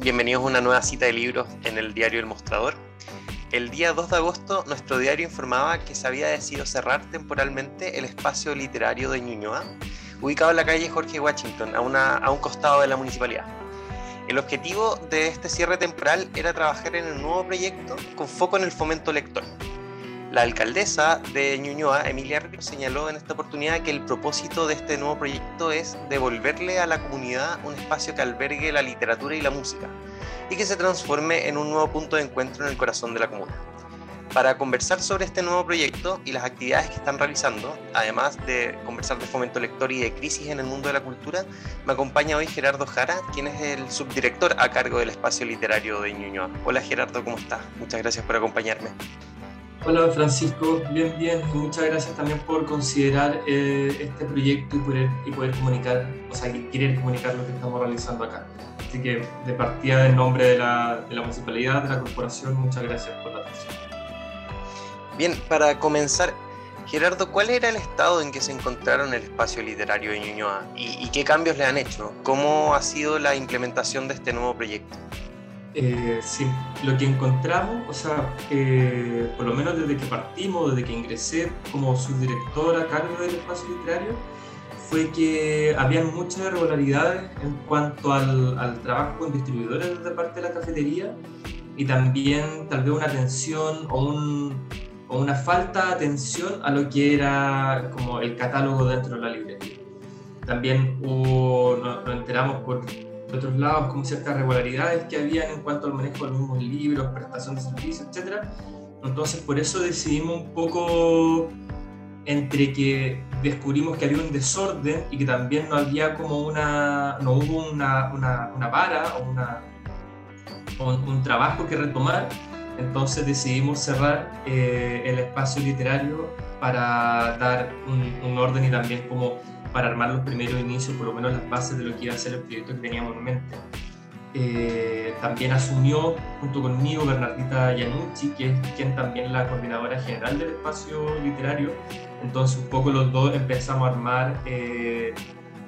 Bienvenidos a una nueva cita de libros en el diario El Mostrador. El día 2 de agosto, nuestro diario informaba que se había decidido cerrar temporalmente el espacio literario de Ñuñoa, ubicado en la calle Jorge Washington, a, a un costado de la municipalidad. El objetivo de este cierre temporal era trabajar en un nuevo proyecto con foco en el fomento lector. La alcaldesa de Ñuñoa, Emilia Ríos, señaló en esta oportunidad que el propósito de este nuevo proyecto es devolverle a la comunidad un espacio que albergue la literatura y la música y que se transforme en un nuevo punto de encuentro en el corazón de la comuna. Para conversar sobre este nuevo proyecto y las actividades que están realizando, además de conversar de fomento lector y de crisis en el mundo de la cultura, me acompaña hoy Gerardo Jara, quien es el subdirector a cargo del espacio literario de Ñuñoa. Hola Gerardo, ¿cómo estás? Muchas gracias por acompañarme. Hola Francisco, bien, bien. Muchas gracias también por considerar eh, este proyecto y poder, y poder comunicar, o sea, querer comunicar lo que estamos realizando acá. Así que de partida en nombre de la, de la municipalidad, de la corporación, muchas gracias por la atención. Bien, para comenzar, Gerardo, ¿cuál era el estado en que se encontraron el espacio literario de Ñuñoa y, y qué cambios le han hecho? ¿Cómo ha sido la implementación de este nuevo proyecto? Eh, sí, lo que encontramos, o sea, eh, por lo menos desde que partimos, desde que ingresé como subdirector a cargo del espacio literario, fue que habían muchas irregularidades en cuanto al, al, trabajo con distribuidores de parte de la cafetería y también tal vez una atención o, un, o una falta de atención a lo que era como el catálogo dentro de la librería. También hubo, nos, nos enteramos por de otros lados, como ciertas regularidades que había en cuanto al manejo de los mismos libros, prestación de servicios, etc. Entonces, por eso decidimos un poco entre que descubrimos que había un desorden y que también no había como una, no hubo una, una, una vara o una, un, un, trabajo que retomar, entonces decidimos cerrar eh, el espacio literario para dar un, un orden y también como para armar los primeros inicios, por lo menos las bases de lo que iba a ser el proyecto que teníamos en mente. Eh, también asumió junto conmigo Bernardita Yanucci, que es quien también la coordinadora general del espacio literario. Entonces un poco los dos empezamos a armar eh,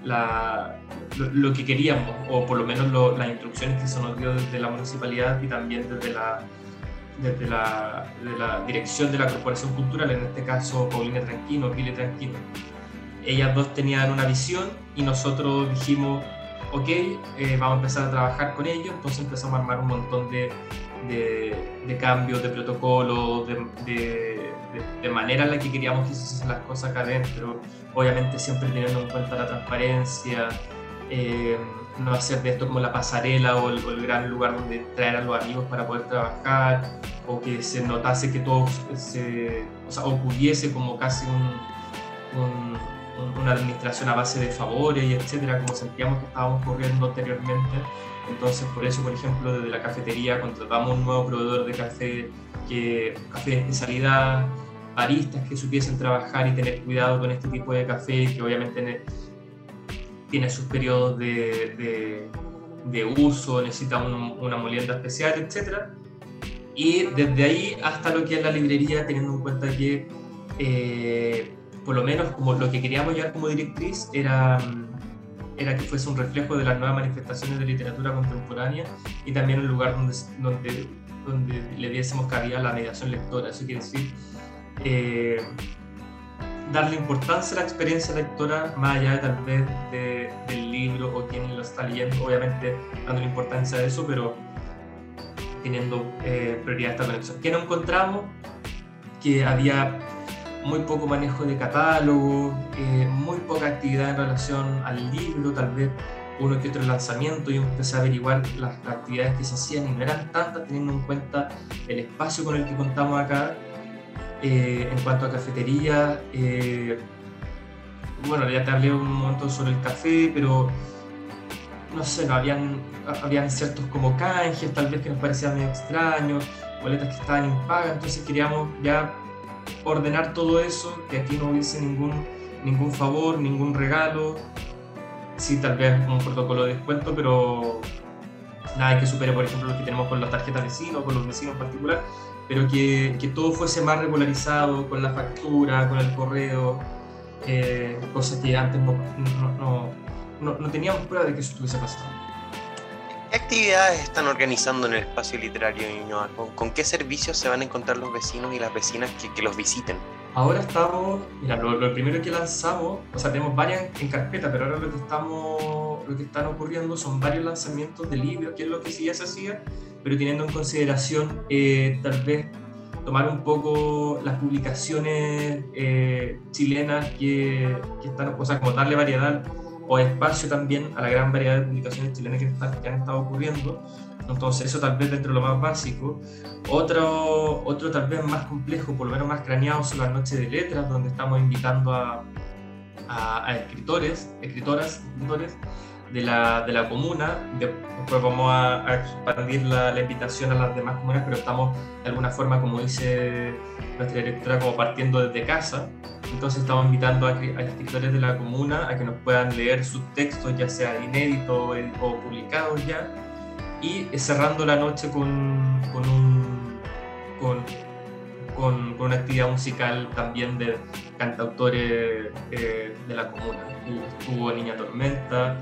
lo, que queríamos, o por lo menos las instrucciones que se nos dio desde la municipalidad y también desde la, desde la, de la dirección de la Corporación Cultural, en este caso Paulina Tranquino, Pile Tranquino ellas dos tenían una visión y nosotros dijimos, ok, eh, vamos a empezar a trabajar con ellos, entonces empezamos a armar un montón de, de, de cambios, de protocolos, de, de, manera en la que queríamos que se hiciesen las cosas acá adentro, obviamente siempre teniendo en cuenta la transparencia, eh, no hacer de esto como la pasarela o el, o gran lugar donde traer a los amigos para poder trabajar, o que se notase que todo se, ocurriese como casi un una administración a base de favores y etcétera, como sentíamos que estábamos corriendo anteriormente. Entonces, por eso, por ejemplo, desde la cafetería contratamos un nuevo proveedor de café, que, café de especialidad, baristas que supiesen trabajar y tener cuidado con este tipo de café, que obviamente tiene, sus periodos de, de, de uso, necesita un, una molienda especial, etcétera. Y desde ahí hasta lo que es la librería, teniendo en cuenta que eh, por lo menos como lo que queríamos llevar como directriz era, era que fuese un reflejo de las nuevas manifestaciones de literatura contemporánea y también un lugar donde, donde, donde le diésemos cabida a la mediación lectora. Eso quiere decir eh, darle importancia a la experiencia lectora más allá tal vez de, del libro o quien lo está leyendo, obviamente dándole importancia a eso, pero teniendo eh, prioridad esta conexión. ¿Qué no encontramos? Que había muy poco manejo de catálogo, eh, muy poca actividad en relación al libro, tal vez uno que otro lanzamiento. Yo empecé a averiguar las, actividades que se hacían y no eran tantas, teniendo en cuenta el espacio con el que contamos acá. Eh, en cuanto a cafetería, eh, bueno, ya te hablé un momento sobre el café, pero no sé, no, habían, habían ciertos como canjes, tal vez que nos parecían medio extraños, boletas que estaban impagas, entonces queríamos ya ordenar todo eso, que aquí no hubiese ningún, ningún favor, ningún regalo, sí tal vez un protocolo de descuento, pero nada que supere, por ejemplo, lo que tenemos con las tarjetas vecinos, con los vecinos en particular, pero que, que todo fuese más regularizado con la factura, con el correo, eh, cosas que antes no, no, no, no, teníamos prueba de que eso estuviese pasando. ¿Qué actividades están organizando en el espacio literario de Ñuñoa? ¿Con, qué servicios se van a encontrar los vecinos y las vecinas que, los visiten? Ahora estamos, mira, lo, primero que lanzamos, o sea, tenemos varias en carpeta, pero ahora lo que estamos, lo que están ocurriendo son varios lanzamientos de libros, que es lo que sí ya se hacía, pero teniendo en consideración eh, tal vez tomar un poco las publicaciones eh, chilenas que, que, están, o sea, como darle variedad o espacio también a la gran variedad de publicaciones chilenas que, han estado ocurriendo. Entonces, eso tal vez dentro de lo más básico. Otro, otro tal vez más complejo, por lo menos más craneado, son las noches de letras, donde estamos invitando a, a, escritores, escritoras, escritores de la, de la comuna. Después vamos a, expandir la, la, invitación a las demás comunas, pero estamos de alguna forma, como dice nuestra directora, como partiendo desde casa. Entonces estamos invitando a, escritores de la comuna a que nos puedan leer sus textos, ya sea inéditos o publicados ya, y cerrando la noche con, con, un, con, con, una actividad musical también de cantautores eh, de la comuna. Estuvo Niña Tormenta,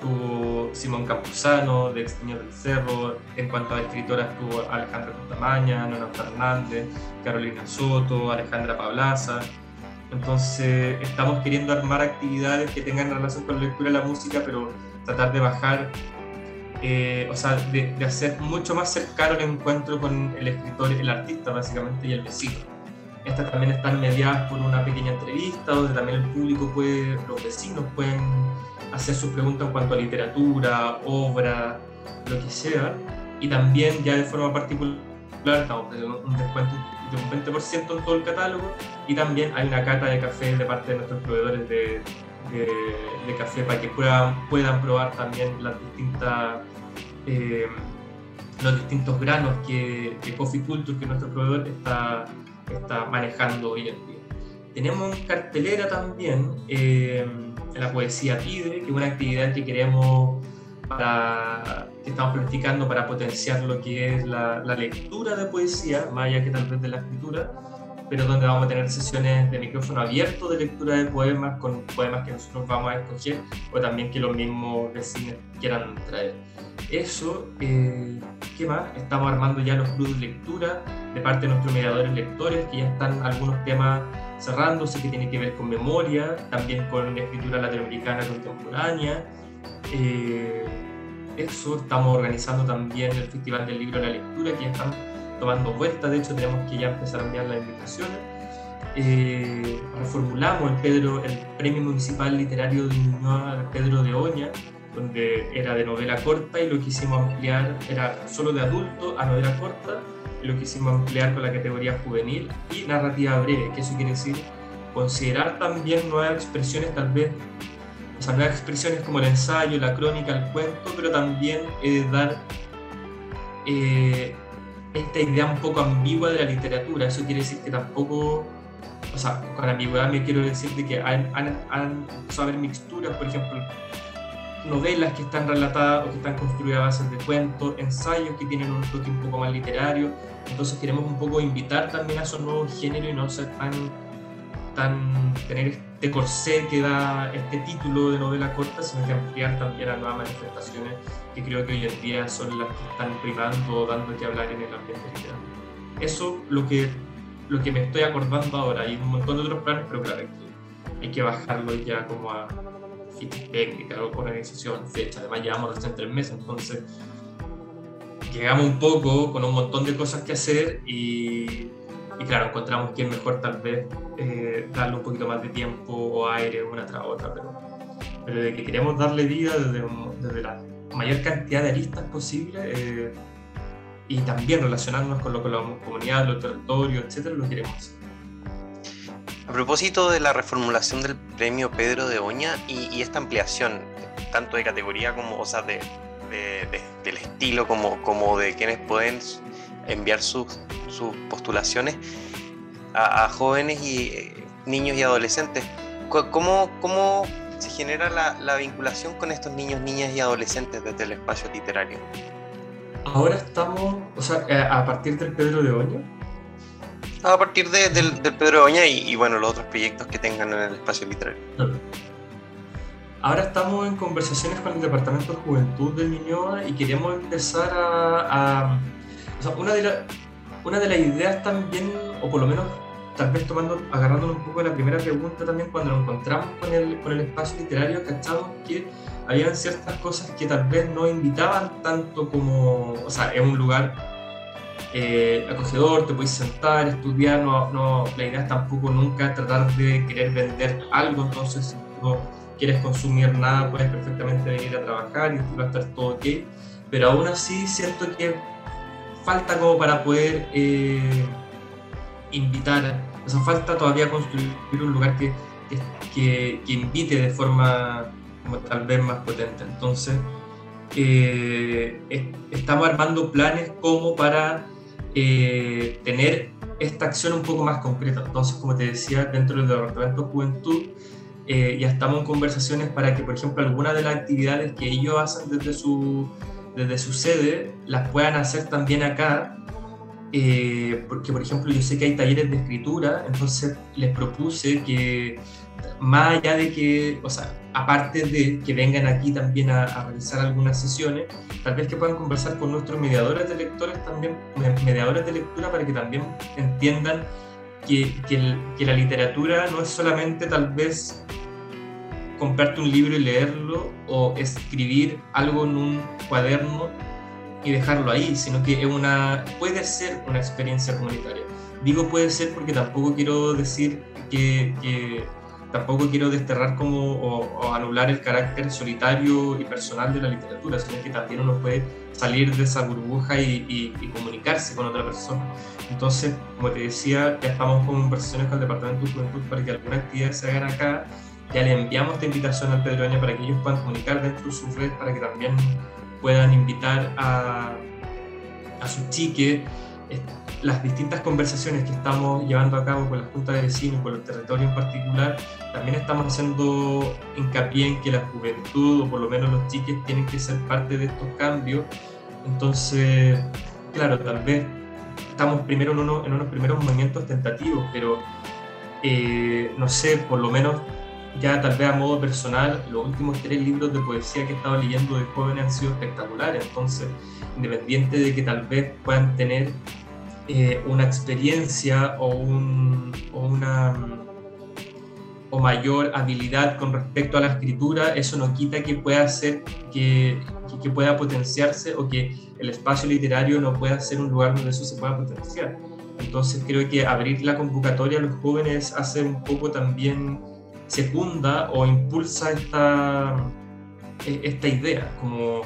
estuvo Simón Campuzano, de Extraño del Cerro, en cuanto a escritoras estuvo Alejandra Contamaña, Nona Fernández, Carolina Soto, Alejandra Pablaza. Entonces estamos queriendo armar actividades que tengan relación con la lectura y la música, pero tratar de bajar, eh, o sea, de, de, hacer mucho más cercano el encuentro con el escritor, el artista básicamente y el vecino. Estas también están mediadas por una pequeña entrevista donde también el público puede, los vecinos pueden hacer sus preguntas en cuanto a literatura, obra, lo que sea. Y también ya de forma particular estamos teniendo un descuento de un 20% en todo el catálogo y también hay una cata de café de parte de nuestros proveedores de, de, café para que puedan, puedan probar también las distintas, eh, los distintos granos que, Coffee Culture, que nuestro proveedor está, está manejando hoy Tenemos cartelera también. Eh, la poesía pide, que es una actividad que queremos para, que estamos practicando para potenciar lo que es la, lectura de poesía, más allá que tal vez de la escritura, pero donde vamos a tener sesiones de micrófono abierto de lectura de poemas con poemas que nosotros vamos a escoger o también que los mismos vecinos quieran traer. Eso, eh, ¿qué más? Estamos armando ya los clubes de lectura de parte de nuestros mediadores lectores, que ya están algunos temas cerrándose, que tiene que ver con memoria, también con escritura latinoamericana contemporánea. Eh, eso, estamos organizando también el Festival del Libro de la Lectura, que ya están tomando vuelta, de hecho tenemos que ya empezar a enviar las invitaciones. Eh, reformulamos el, Pedro, el Premio Municipal Literario de Ñuñoa Pedro de Oña, donde era de novela corta y lo quisimos ampliar, era solo de adulto a novela corta, lo quisimos ampliar con la categoría juvenil y narrativa breve, que eso quiere decir considerar también nuevas expresiones, tal vez, o sea, nuevas expresiones como el ensayo, la crónica, el cuento, pero también eh, dar eh, esta idea un poco ambigua de la literatura. Eso quiere decir que tampoco, o sea, con ambigüedad me quiero decir de que han, han, han mixturas, por ejemplo, novelas que están relatadas o que están construidas a base de cuentos, ensayos que tienen un toque un poco más literario. Entonces queremos un poco invitar también a esos nuevos géneros y no ser tan, tan tener este corsé que da este título de novela corta, sino que ampliar también a nuevas manifestaciones que creo que hoy en día son las que están primando o dando que hablar en el ambiente literario. Eso lo que lo que me estoy acordando ahora, hay un montón de otros planes, pero claro, hay que, hay que bajarlo ya como a, técnica, organización, fecha. Además, llevamos recién tres meses, entonces llegamos un poco con un montón de cosas que hacer y, y claro, encontramos que es mejor tal vez eh, darle un poquito más de tiempo o aire una tras otra, pero, pero de que queremos darle vida desde, desde la mayor cantidad de aristas posible eh, y también relacionarnos con lo que la comunidad, los territorios, etcétera, lo queremos hacer. A propósito de la reformulación del premio Pedro de Oña y, esta ampliación, tanto de categoría como, o sea, de, del estilo como, como de quienes pueden enviar sus, sus postulaciones a, jóvenes y eh, niños y adolescentes, ¿cómo, cómo se genera la, la, vinculación con estos niños, niñas y adolescentes desde el espacio literario? Ahora estamos, o sea, eh, a partir del Pedro de Oña, a partir de, del, del, Pedro Oña y, bueno, los otros proyectos que tengan en el espacio literario. Ahora estamos en conversaciones con el Departamento de Juventud del Ñuñoa y queremos empezar a... o sea, una de, la, una de las ideas también, o por lo menos tal vez tomando, agarrándonos un poco de la primera pregunta también, cuando nos encontramos con el, con el espacio literario, cachamos que habían ciertas cosas que tal vez no invitaban tanto como, o sea, es un lugar eh, acogedor, te puedes sentar, estudiar, no, no, la idea es tampoco nunca tratar de querer vender algo, entonces no quieres consumir nada, puedes perfectamente venir a trabajar y va a estar todo ok, pero aún así siento que falta como para poder eh, invitar, o sea, falta todavía construir un lugar que, que, que invite de forma como tal vez más potente. Entonces, eh, estamos armando planes como para eh, tener esta acción un poco más concreta. Entonces, como te decía, dentro del Departamento de Juventud, eh, ya estamos en conversaciones para que, por ejemplo, algunas de las actividades que ellos hacen desde su, desde su sede las puedan hacer también acá. porque, por ejemplo, yo sé que hay talleres de escritura, entonces les propuse que más allá de que, o sea, aparte de que vengan aquí también a, realizar algunas sesiones, tal vez que puedan conversar con nuestros mediadores de lectores también, mediadores de lectura para que también entiendan que, que, la literatura no es solamente tal vez comprarte un libro y leerlo o escribir algo en un cuaderno y dejarlo ahí, sino que es una, puede ser una experiencia comunitaria. Digo puede ser porque tampoco quiero decir que, que tampoco quiero desterrar como o, anular el carácter solitario y personal de la literatura, sino que también uno puede salir de esa burbuja y, comunicarse con otra persona. Entonces, como te decía, ya estamos con conversaciones con el Departamento de Juventud para que alguna actividad se hagan acá. Ya le enviamos esta invitación al Pedroña para que ellos puedan comunicar dentro de su red, para que también puedan invitar a, a sus chiques las distintas conversaciones que estamos llevando a cabo con la Junta de Vecinos, con el territorio en particular, también estamos haciendo hincapié en que la juventud, o por lo menos los chiques, tienen que ser parte de estos cambios. Entonces, claro, tal vez estamos primero en, uno, en unos primeros movimientos tentativos, pero eh, no sé, por lo menos ya tal vez a modo personal, los últimos tres libros de poesía que he estado leyendo de jóvenes han sido espectaculares. Entonces, independiente de que tal vez puedan tener eh, una experiencia o, un, o una mayor habilidad con respecto a la escritura, eso no quita que pueda ser que, que, pueda potenciarse o que el espacio literario no pueda ser un lugar donde eso se pueda potenciar. Entonces creo que abrir la convocatoria a los jóvenes hace un poco también secunda o impulsa esta, e, esta idea, como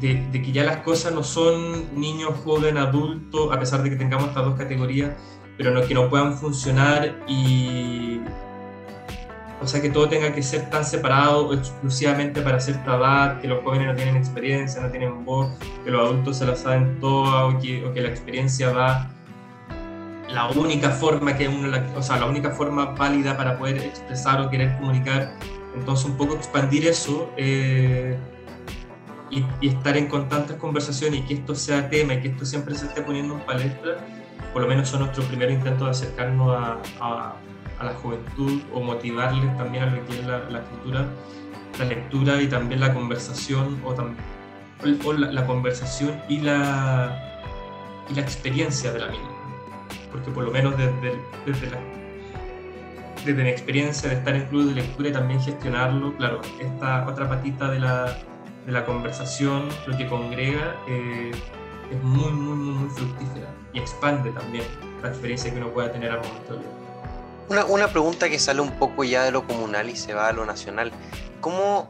de, que ya las cosas no son niño, joven, adulto, a pesar de que tengamos estas dos categorías, pero no, que no puedan funcionar y... O sea, que todo tenga que ser tan separado exclusivamente para hacer trabajo, que los jóvenes no tienen experiencia, no tienen voz, que los adultos se la saben toda o que, o que la experiencia va la única forma que uno, o sea, la única forma válida para poder expresar o querer comunicar. Entonces, un poco expandir eso eh, y, estar en constantes conversaciones y que esto sea tema y que esto siempre se esté poniendo en palestra, por lo menos son nuestros primeros intentos de acercarnos a, a, la juventud o motivarles también a lo que es la, escritura, la lectura y también la conversación o, o la, conversación y la, y la experiencia de la misma. Porque por lo menos desde, desde, la, desde mi experiencia de estar en club de lectura y también gestionarlo, claro, esta otra patita de la, de la conversación, lo que congrega, eh, es muy, muy, muy, fructífera y expande también la experiencia que uno pueda tener al momento. Una, una pregunta que sale un poco ya de lo comunal y se va a lo nacional. ¿Cómo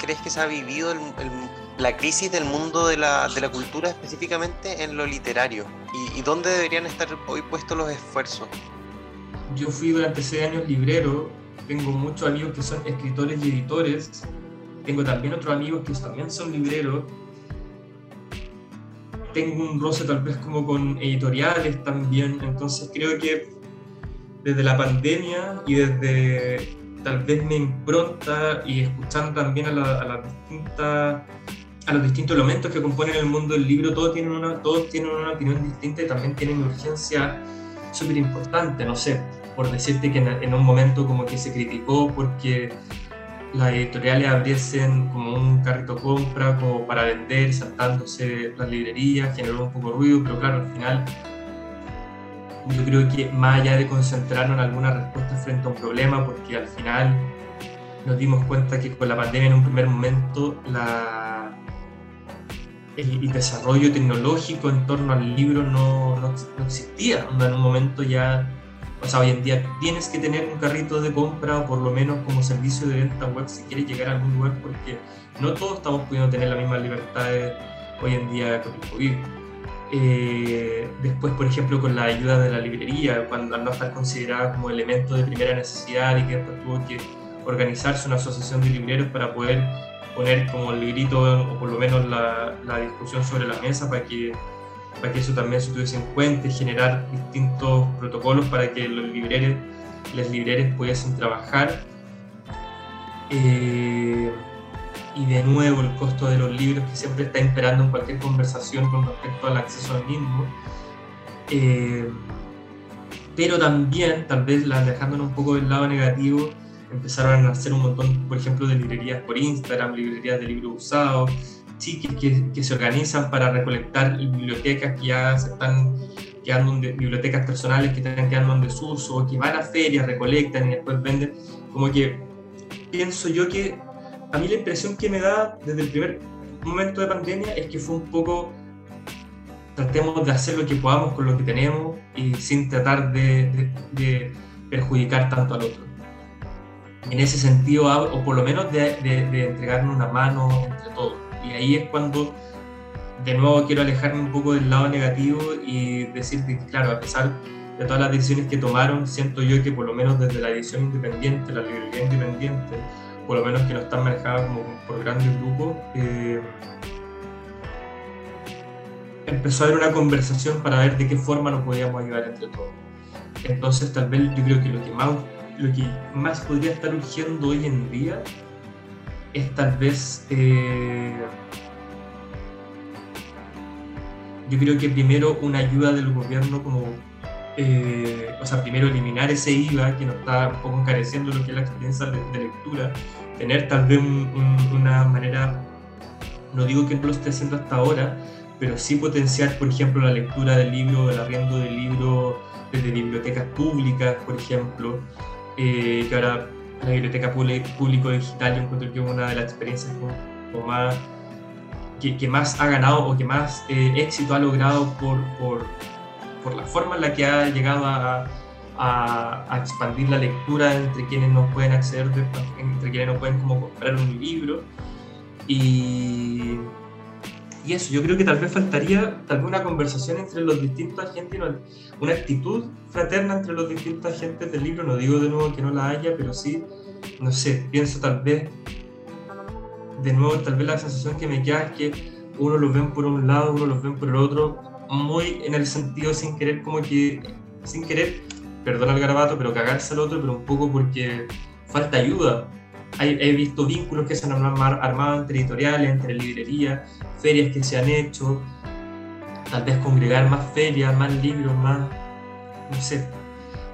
crees que se ha vivido la crisis del mundo de la, de la, cultura específicamente en lo literario? ¿Y, ¿Y, dónde deberían estar hoy puestos los esfuerzos? Yo fui durante seis años librero, tengo muchos amigos que son escritores y editores tengo también otros amigos que también son libreros. Tengo un roce tal vez como con editoriales también. Entonces creo que desde la pandemia y desde tal vez mi impronta y escuchando también a, las distintas a los distintos elementos que componen el mundo del libro, todos tienen una, todos tienen una opinión distinta y también tienen urgencia súper importante, no sé, por decirte que en, en, un momento como que se criticó porque las editoriales abriesen como un carrito compra como para vender, saltándose las librerías, generó un poco de ruido, pero claro, al final yo creo que más allá de concentrarnos en alguna respuesta frente a un problema, porque al final nos dimos cuenta que con la pandemia en un primer momento la, el, desarrollo tecnológico en torno al libro no, no, no existía. En un momento ya o sea, hoy en día tienes que tener un carrito de compra o por lo menos como servicio de venta web si quieres llegar a algún lugar porque no todos estamos pudiendo tener la misma libertad hoy en día con el COVID. Eh, después, por ejemplo, con la ayuda de la librería, cuando al no estar considerada como elemento de primera necesidad y que después tuvo que organizarse una asociación de libreros para poder poner como el librito o por lo menos la discusión sobre la mesa para que para que eso también se tuviese en cuenta y generar distintos protocolos para que los libreros, las libreras pudiesen trabajar. Eh, y de nuevo el costo de los libros que siempre está imperando en cualquier conversación con respecto al acceso al mismo. Eh, pero también, tal vez dejándonos un poco del lado negativo, empezaron a hacer un montón, por ejemplo, de librerías por Instagram, librerías de libros usados, sí, que, que, se organizan para recolectar bibliotecas que ya se están quedando en bibliotecas personales que están quedando en desuso, que van a ferias, recolectan y después venden. Como que pienso yo que a mí la impresión que me da desde el primer momento de pandemia es que fue un poco tratemos de hacer lo que podamos con lo que tenemos y sin tratar de, de, perjudicar tanto al otro. En ese sentido, o por lo menos de, de entregarnos una mano entre todos. Y ahí es cuando de nuevo quiero alejarme un poco del lado negativo y decir que, claro, a pesar de todas las decisiones que tomaron, siento yo que por lo menos desde la edición independiente, la librería independiente, por lo menos que no están manejadas como por grandes grupos, eh, empezó a haber una conversación para ver de qué forma nos podíamos ayudar entre todos. Entonces tal vez yo creo que lo que más, lo que más podría estar urgiendo hoy en día es tal vez... Eh, yo creo que primero una ayuda del gobierno como... Eh, o sea, primero eliminar ese IVA que nos está un poco encareciendo lo que es la experiencia de, lectura, tener tal vez una manera, no digo que no lo esté haciendo hasta ahora, pero sí potenciar, por ejemplo, la lectura del libro, el arriendo del libro desde bibliotecas públicas, por ejemplo, eh, que ahora la biblioteca público digital yo encuentro que es una de las experiencias más, que, más ha ganado o que más eh, éxito ha logrado por, por, por, la forma en la que ha llegado a, a, expandir la lectura entre quienes no pueden acceder, entre quienes no pueden como comprar un libro. Y, y eso, yo creo que tal vez faltaría tal vez una conversación entre los distintos agentes, una, actitud fraterna entre los distintos agentes del libro. No digo de nuevo que no la haya, pero sí, no sé, pienso tal vez, de nuevo, tal vez la sensación que me queda es que uno los ven por un lado, uno los ven por el otro, muy en el sentido sin querer, como que, sin querer, perdón el garabato, pero cagarse al otro, pero un poco porque falta ayuda he visto vínculos que se han armado entre editoriales, entre librerías, ferias que se han hecho, tal vez congregar más ferias, más libros, más, no sé.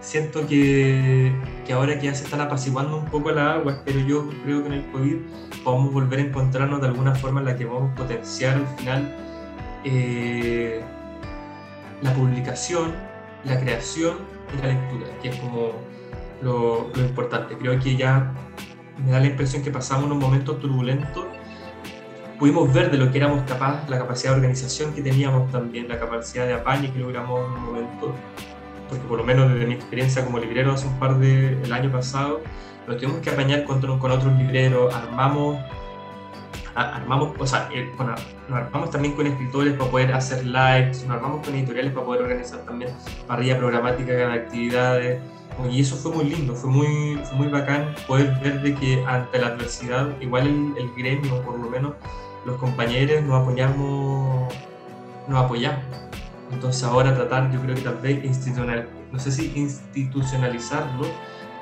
Siento que, que ahora que ya se están apaciguando un poco las aguas, pero yo creo que en el COVID podemos volver a encontrarnos de alguna forma en la que a potenciar al final eh, la publicación, la creación y la lectura, que es como lo, lo importante. Creo que ya me da la impresión que pasamos unos momentos turbulentos, pudimos ver de lo que éramos capaces, la capacidad de organización que teníamos también, la capacidad de apaño que logramos en un momento, porque por lo menos desde mi experiencia como librero hace un par de, el año pasado, nos tuvimos que apañar con, con otros libreros, armamos, armamos, o sea, eh, nos armamos también con escritores para poder hacer lives, nos armamos con editoriales para poder organizar también parrilla programática de actividades, y eso fue muy lindo, fue muy, muy bacán poder ver de que ante la adversidad, igual el, gremio, por lo menos los compañeros, nos apoyamos, nos apoyamos. Entonces ahora tratar, yo creo que tal vez institucional, no sé si institucionalizarlo,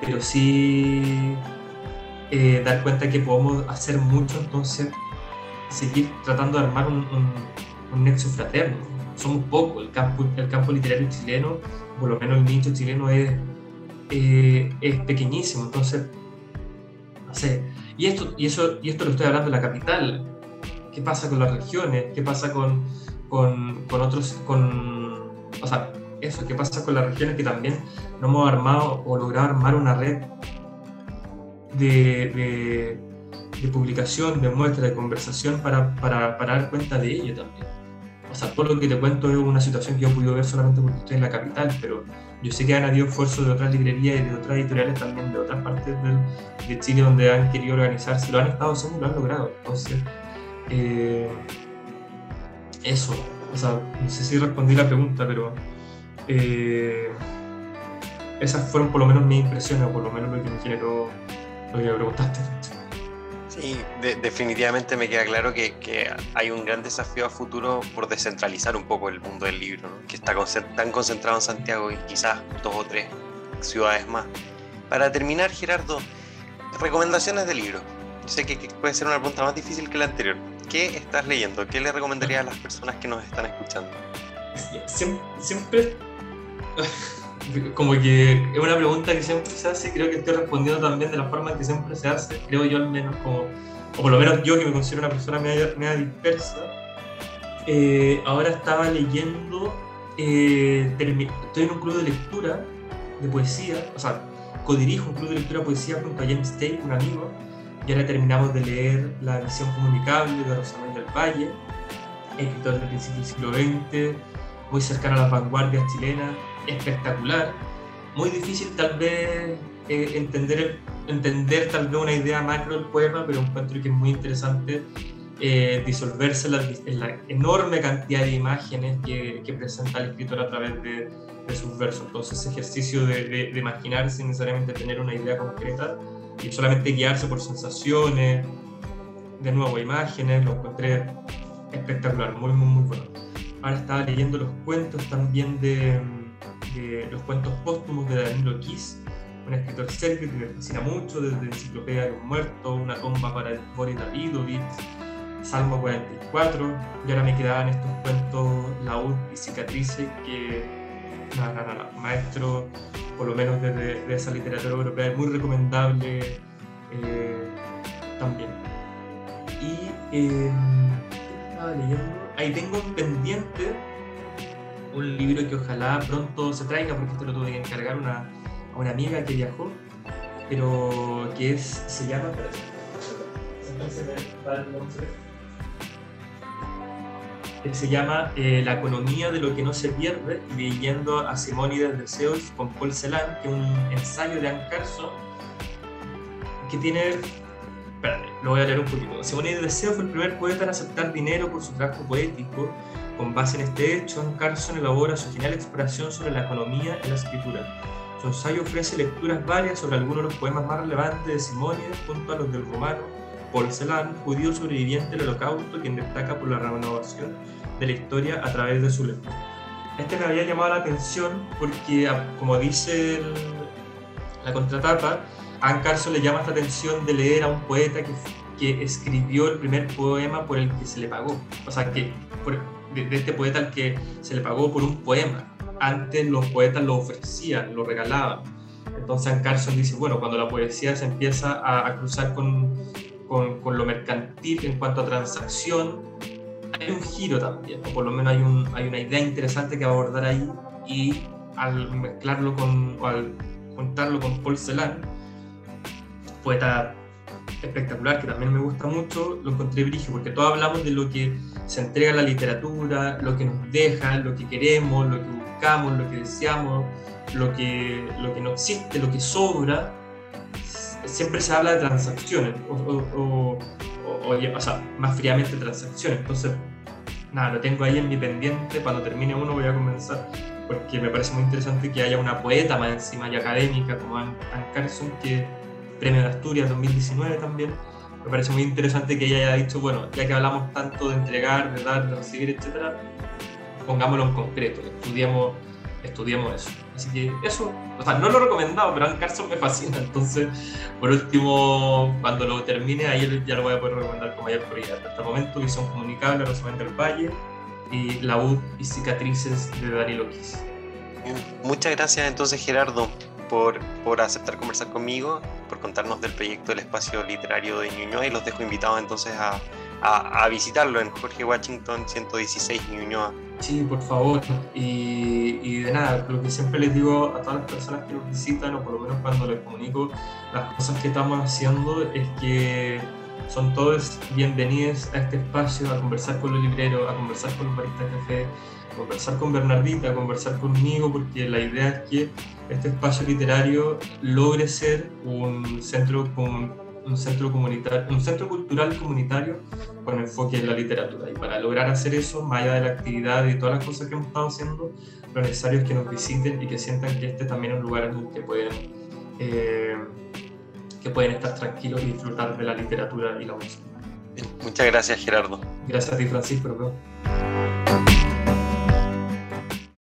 pero sí eh, dar cuenta que podemos hacer mucho, entonces seguir tratando de armar un, un, nexo fraterno. Somos pocos, el campo, el campo literario chileno, por lo menos el nicho chileno es eh, es pequeñísimo, entonces, no sé, y, esto, y, eso, y esto lo estoy hablando de la capital. ¿Qué pasa con las regiones? ¿Qué pasa con, con, otros, con, o sea, eso, qué pasa con las regiones que también no hemos armado o logrado armar una red de, de, publicación, de muestra, de conversación para, para, para, dar cuenta de ello también. O sea, todo lo que te cuento es una situación que yo he podido ver solamente porque estoy en la capital, pero yo sé que han habido esfuerzos de otras librerías y de otras editoriales también de otras partes de Chile donde han querido organizarse, lo han estado haciendo y lo han logrado. Entonces, eh, eso, o sea, no sé si respondí la pregunta, pero eh, esas fueron por lo menos mis impresiones, o por lo menos lo que me generó lo que me preguntaste. Sí, definitivamente me queda claro que, que, hay un gran desafío a futuro por descentralizar un poco el mundo del libro, que está tan concentrado en Santiago y quizás dos o tres ciudades más. Para terminar, Gerardo, recomendaciones de libro. Sé que, puede ser una pregunta más difícil que la anterior. ¿Qué estás leyendo? ¿Qué le recomendarías a las personas que nos están escuchando? siempre como que es una pregunta que siempre se hace, creo que estoy respondiendo también de la forma que siempre se hace, creo yo al menos, como, o por lo menos yo que me considero una persona media, dispersa, eh, ahora estaba leyendo, eh, estoy en un club de lectura de poesía, o sea, codirijo un club de lectura de poesía junto a James Tate, un amigo, y ahora terminamos de leer La visión comunicable de Rosamund del Valle, escritor del principio del siglo XX, muy cercano a las vanguardias chilenas, espectacular. Muy difícil tal vez eh, entender, entender tal vez una idea macro del poema, pero encuentro que es muy interesante eh, disolverse en la, enorme cantidad de imágenes que, que, presenta el escritor a través de, de sus versos. Entonces, ese ejercicio de, de, de, imaginar sin necesariamente tener una idea concreta y solamente guiarse por sensaciones, de nuevo imágenes, lo encontré espectacular, muy, muy, muy bueno. Ahora estaba leyendo los cuentos también de, los cuentos póstumos de Danilo Kiss, un escritor serbio que me fascina mucho, desde Enciclopedia de un Muerto, Una tumba para Boris Davidovich, Salmo 44, y ahora me quedaban estos cuentos Laúd y Cicatrices que, nada, nada, nada, maestro, por lo menos desde de esa literatura europea, es muy recomendable eh, también. Y eh, estaba leyendo ahí tengo pendiente un libro que ojalá pronto se traiga, porque este lo tuve que encargar una, a una amiga que viajó, pero que es, se llama, se llama eh, La economía de lo que no se pierde, leyendo a Simónides de Zeus con Paul Celan, que es un ensayo de Anne Carson, que tiene Espérate, lo voy a leer un poquito. Simónides de Zeus fue el primer poeta en aceptar dinero por su trabajo poético. Con base en este hecho, Carson elabora su genial exploración sobre la economía y la escritura. Su ensayo ofrece lecturas varias sobre algunos de los poemas más relevantes de Simónides, junto a los del romano Paul Celan, judío sobreviviente del holocausto, quien destaca por la renovación de la historia a través de su lectura. Este me había llamado la atención porque, como dice la contratapa, Anne Carson le llama esta atención de leer a un poeta que escribió el primer poema por el que se le pagó. O sea, que de, este poeta al que se le pagó por un poema. Antes los poetas lo ofrecían, lo regalaban. Entonces Carson dice, bueno, cuando la poesía se empieza a, cruzar con, con, con, lo mercantil en cuanto a transacción, hay un giro también, o por lo menos hay, un, hay una idea interesante que abordar ahí y al mezclarlo con, o al juntarlo con Paul Celan, poeta espectacular que también me gusta mucho, lo encontré brillo, porque todos hablamos de lo que se entrega en la literatura, lo que nos deja, lo que queremos, lo que buscamos, lo que deseamos, lo que, lo que no existe, lo que sobra. Siempre se habla de transacciones, o, o, o, o sea, más fríamente transacciones. Entonces, nada, lo tengo ahí en mi pendiente. Cuando termine uno voy a comenzar, porque me parece muy interesante que haya una poeta más encima y académica como Anne Carson que Premio de Asturias 2019 también. Me parece muy interesante que ella haya dicho, bueno, ya que hablamos tanto de entregar, de dar, de recibir, etcétera, pongámoslo en concreto, estudiemos, estudiemos eso. Así que eso, o sea, no lo he recomendado, pero Anne Carson me fascina, entonces, por último, cuando lo termine, ahí ya lo voy a poder recomendar con mayor prioridad. Hasta el momento, Visión Comunicable, Rosamund del Valle y La U y Cicatrices de Daniel Oquis. Muchas gracias entonces Gerardo por, por aceptar conversar conmigo por contarnos del proyecto del espacio literario de Ñuñoa y los dejo invitados entonces a, a, visitarlo en Jorge Washington 116 Ñuñoa. Sí, por favor. Y, y, de nada, lo que siempre les digo a todas las personas que nos visitan, o por lo menos cuando les comunico las cosas que estamos haciendo, es que son todos bienvenidos a este espacio, a conversar con los libreros, a conversar con los baristas de café, a conversar con Bernardita, a conversar conmigo, porque la idea es que este espacio literario logre ser un centro común un centro, comunitario, un centro cultural comunitario con enfoque en la literatura. Y para lograr hacer eso, más allá de la actividad y todas las cosas que hemos estado haciendo, lo necesario es que nos visiten y que sientan que este también es un lugar en el que pueden, eh, que pueden estar tranquilos y disfrutar de la literatura y la música. Muchas gracias, Gerardo. Gracias a ti, Francisco.